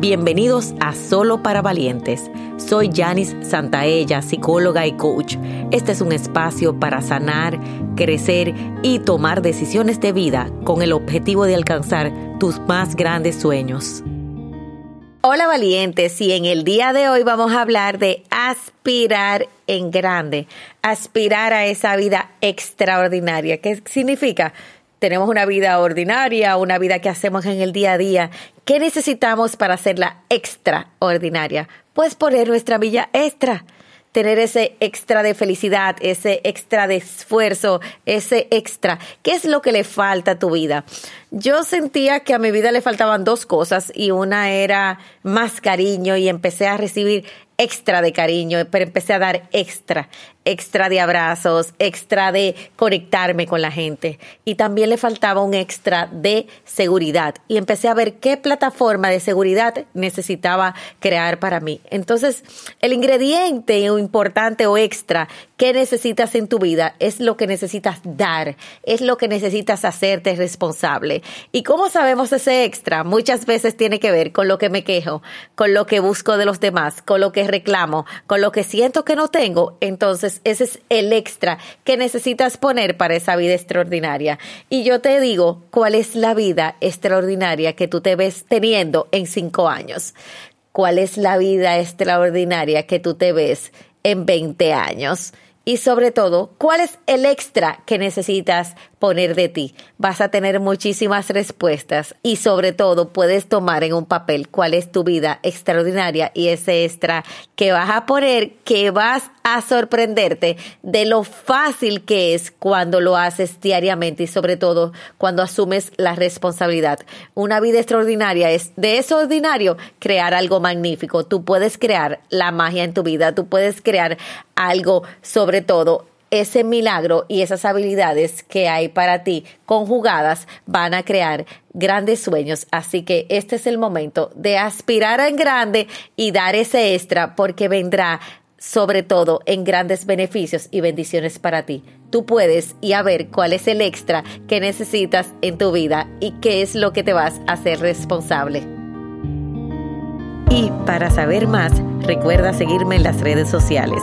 Bienvenidos a Solo para Valientes. Soy Janice Santaella, psicóloga y coach. Este es un espacio para sanar, crecer y tomar decisiones de vida con el objetivo de alcanzar tus más grandes sueños. Hola valientes y en el día de hoy vamos a hablar de aspirar en grande, aspirar a esa vida extraordinaria. ¿Qué significa? Tenemos una vida ordinaria, una vida que hacemos en el día a día. ¿Qué necesitamos para hacerla extraordinaria? Pues poner nuestra villa extra tener ese extra de felicidad, ese extra de esfuerzo, ese extra. ¿Qué es lo que le falta a tu vida? Yo sentía que a mi vida le faltaban dos cosas y una era más cariño y empecé a recibir extra de cariño, pero empecé a dar extra, extra de abrazos, extra de conectarme con la gente. Y también le faltaba un extra de seguridad. Y empecé a ver qué plataforma de seguridad necesitaba crear para mí. Entonces, el ingrediente importante o extra que necesitas en tu vida es lo que necesitas dar, es lo que necesitas hacerte responsable. ¿Y cómo sabemos ese extra? Muchas veces tiene que ver con lo que me quejo, con lo que busco de los demás, con lo que reclamo, con lo que siento que no tengo, entonces ese es el extra que necesitas poner para esa vida extraordinaria. Y yo te digo, ¿cuál es la vida extraordinaria que tú te ves teniendo en cinco años? ¿Cuál es la vida extraordinaria que tú te ves en 20 años? Y sobre todo, ¿cuál es el extra que necesitas poner de ti. Vas a tener muchísimas respuestas y sobre todo puedes tomar en un papel cuál es tu vida extraordinaria y ese extra que vas a poner que vas a sorprenderte de lo fácil que es cuando lo haces diariamente y sobre todo cuando asumes la responsabilidad. Una vida extraordinaria es de eso ordinario crear algo magnífico. Tú puedes crear la magia en tu vida, tú puedes crear algo todo ese milagro y esas habilidades que hay para ti conjugadas van a crear grandes sueños. Así que este es el momento de aspirar en grande y dar ese extra porque vendrá sobre todo en grandes beneficios y bendiciones para ti. Tú puedes y a ver cuál es el extra que necesitas en tu vida y qué es lo que te vas a hacer responsable. Y para saber más, recuerda seguirme en las redes sociales.